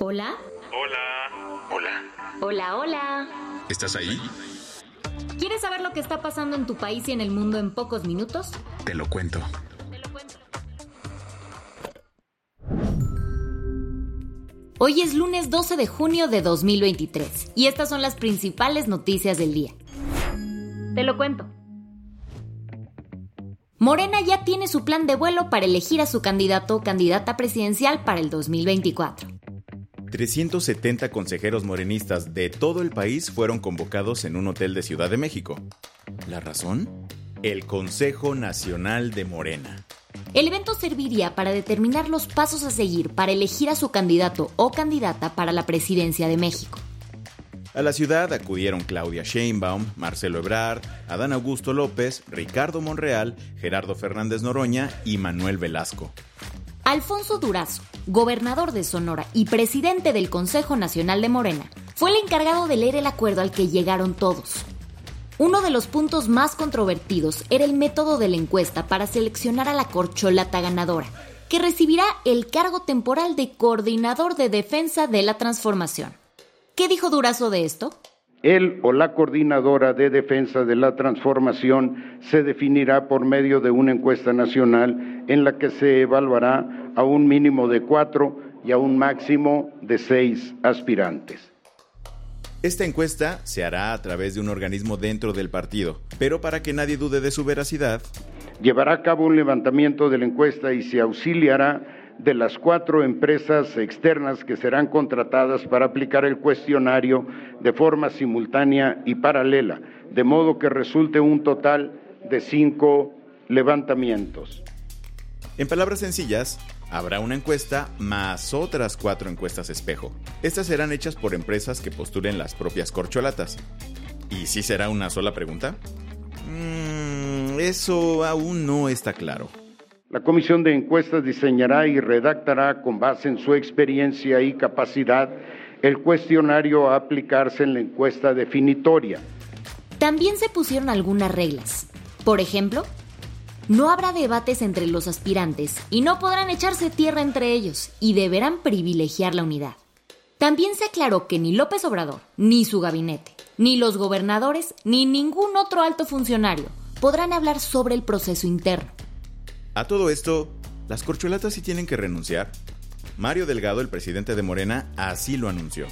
Hola. Hola. Hola. Hola, hola. ¿Estás ahí? ¿Quieres saber lo que está pasando en tu país y en el mundo en pocos minutos? Te lo cuento. Hoy es lunes 12 de junio de 2023 y estas son las principales noticias del día. Te lo cuento. Morena ya tiene su plan de vuelo para elegir a su candidato o candidata presidencial para el 2024. 370 consejeros morenistas de todo el país fueron convocados en un hotel de Ciudad de México. ¿La razón? El Consejo Nacional de Morena. El evento serviría para determinar los pasos a seguir para elegir a su candidato o candidata para la presidencia de México. A la ciudad acudieron Claudia Sheinbaum, Marcelo Ebrard, Adán Augusto López, Ricardo Monreal, Gerardo Fernández Noroña y Manuel Velasco. Alfonso Durazo, gobernador de Sonora y presidente del Consejo Nacional de Morena, fue el encargado de leer el acuerdo al que llegaron todos. Uno de los puntos más controvertidos era el método de la encuesta para seleccionar a la corcholata ganadora, que recibirá el cargo temporal de coordinador de defensa de la transformación. ¿Qué dijo Durazo de esto? Él o la coordinadora de defensa de la transformación se definirá por medio de una encuesta nacional en la que se evaluará a un mínimo de cuatro y a un máximo de seis aspirantes. Esta encuesta se hará a través de un organismo dentro del partido, pero para que nadie dude de su veracidad, llevará a cabo un levantamiento de la encuesta y se auxiliará de las cuatro empresas externas que serán contratadas para aplicar el cuestionario de forma simultánea y paralela, de modo que resulte un total de cinco levantamientos. En palabras sencillas, Habrá una encuesta más otras cuatro encuestas espejo. Estas serán hechas por empresas que postulen las propias corcholatas. ¿Y si será una sola pregunta? Mm, eso aún no está claro. La comisión de encuestas diseñará y redactará con base en su experiencia y capacidad el cuestionario a aplicarse en la encuesta definitoria. También se pusieron algunas reglas. Por ejemplo, no habrá debates entre los aspirantes y no podrán echarse tierra entre ellos y deberán privilegiar la unidad. También se aclaró que ni López Obrador, ni su gabinete, ni los gobernadores, ni ningún otro alto funcionario podrán hablar sobre el proceso interno. A todo esto, ¿las corcholatas sí tienen que renunciar? Mario Delgado, el presidente de Morena, así lo anunció.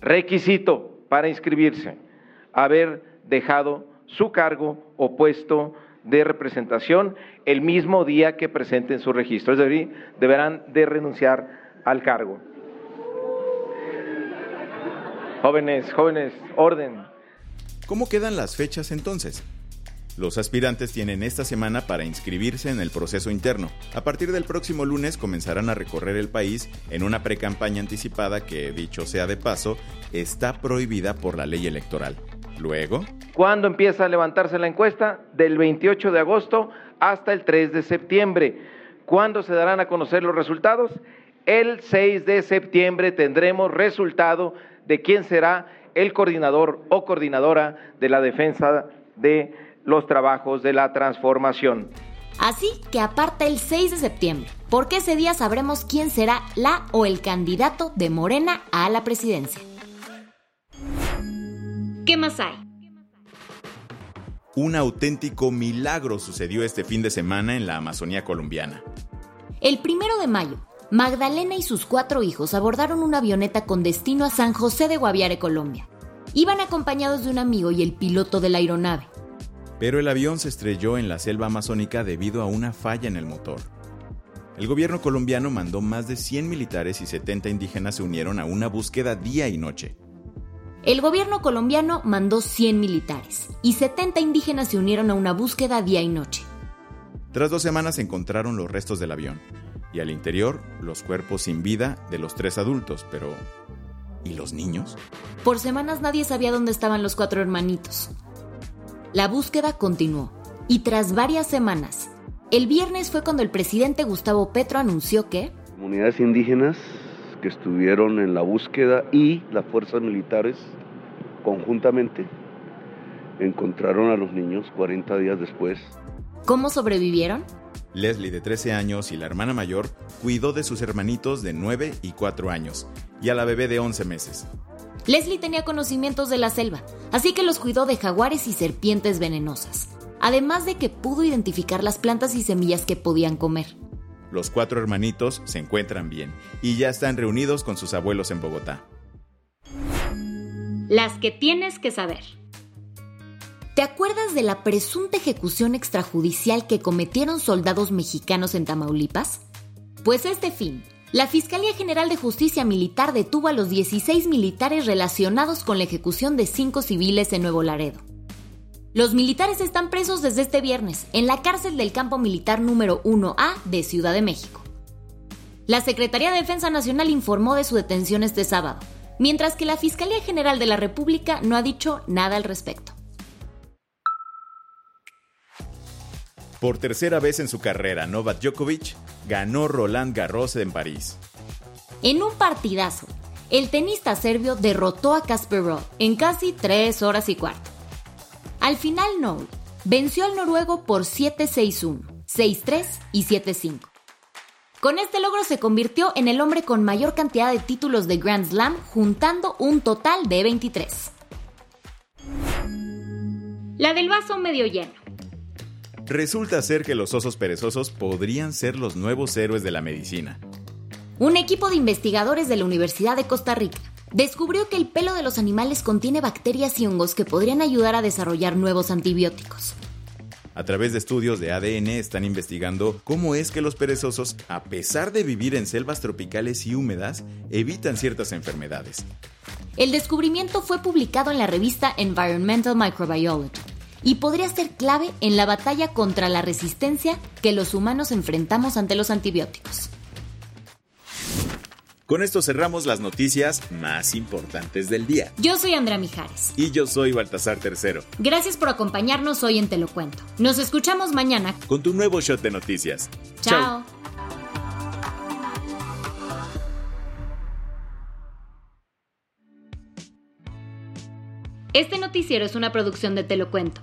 Requisito para inscribirse, haber dejado su cargo o puesto de representación el mismo día que presenten su registro. Es decir, deberán de renunciar al cargo. Jóvenes, jóvenes, orden. ¿Cómo quedan las fechas entonces? Los aspirantes tienen esta semana para inscribirse en el proceso interno. A partir del próximo lunes comenzarán a recorrer el país en una precampaña anticipada que, dicho sea de paso, está prohibida por la ley electoral. Luego, ¿Cuándo empieza a levantarse la encuesta? Del 28 de agosto hasta el 3 de septiembre. ¿Cuándo se darán a conocer los resultados? El 6 de septiembre tendremos resultado de quién será el coordinador o coordinadora de la defensa de los trabajos de la transformación. Así que aparta el 6 de septiembre, porque ese día sabremos quién será la o el candidato de Morena a la presidencia. ¿Qué más hay? Un auténtico milagro sucedió este fin de semana en la Amazonía colombiana. El primero de mayo, Magdalena y sus cuatro hijos abordaron una avioneta con destino a San José de Guaviare, Colombia. Iban acompañados de un amigo y el piloto de la aeronave. Pero el avión se estrelló en la selva amazónica debido a una falla en el motor. El gobierno colombiano mandó más de 100 militares y 70 indígenas se unieron a una búsqueda día y noche. El gobierno colombiano mandó 100 militares y 70 indígenas se unieron a una búsqueda día y noche. Tras dos semanas encontraron los restos del avión y al interior los cuerpos sin vida de los tres adultos, pero ¿y los niños? Por semanas nadie sabía dónde estaban los cuatro hermanitos. La búsqueda continuó y tras varias semanas, el viernes fue cuando el presidente Gustavo Petro anunció que comunidades indígenas que estuvieron en la búsqueda y las fuerzas militares conjuntamente encontraron a los niños 40 días después. ¿Cómo sobrevivieron? Leslie, de 13 años, y la hermana mayor cuidó de sus hermanitos de 9 y 4 años, y a la bebé de 11 meses. Leslie tenía conocimientos de la selva, así que los cuidó de jaguares y serpientes venenosas, además de que pudo identificar las plantas y semillas que podían comer. Los cuatro hermanitos se encuentran bien y ya están reunidos con sus abuelos en Bogotá. Las que tienes que saber. ¿Te acuerdas de la presunta ejecución extrajudicial que cometieron soldados mexicanos en Tamaulipas? Pues este fin, la Fiscalía General de Justicia Militar detuvo a los 16 militares relacionados con la ejecución de cinco civiles en Nuevo Laredo. Los militares están presos desde este viernes en la cárcel del campo militar número 1A de Ciudad de México. La Secretaría de Defensa Nacional informó de su detención este sábado, mientras que la Fiscalía General de la República no ha dicho nada al respecto. Por tercera vez en su carrera, Novak Djokovic ganó Roland Garros en París. En un partidazo, el tenista serbio derrotó a Casper Ruud en casi tres horas y cuarto. Al final, Noel venció al noruego por 7-6-1, 6-3 y 7-5. Con este logro se convirtió en el hombre con mayor cantidad de títulos de Grand Slam, juntando un total de 23. La del vaso medio lleno. Resulta ser que los osos perezosos podrían ser los nuevos héroes de la medicina. Un equipo de investigadores de la Universidad de Costa Rica descubrió que el pelo de los animales contiene bacterias y hongos que podrían ayudar a desarrollar nuevos antibióticos. A través de estudios de ADN están investigando cómo es que los perezosos, a pesar de vivir en selvas tropicales y húmedas, evitan ciertas enfermedades. El descubrimiento fue publicado en la revista Environmental Microbiology y podría ser clave en la batalla contra la resistencia que los humanos enfrentamos ante los antibióticos. Con esto cerramos las noticias más importantes del día. Yo soy Andrea Mijares. Y yo soy Baltasar Tercero. Gracias por acompañarnos hoy en Te lo cuento. Nos escuchamos mañana con tu nuevo shot de noticias. Chao. Este noticiero es una producción de Te lo cuento.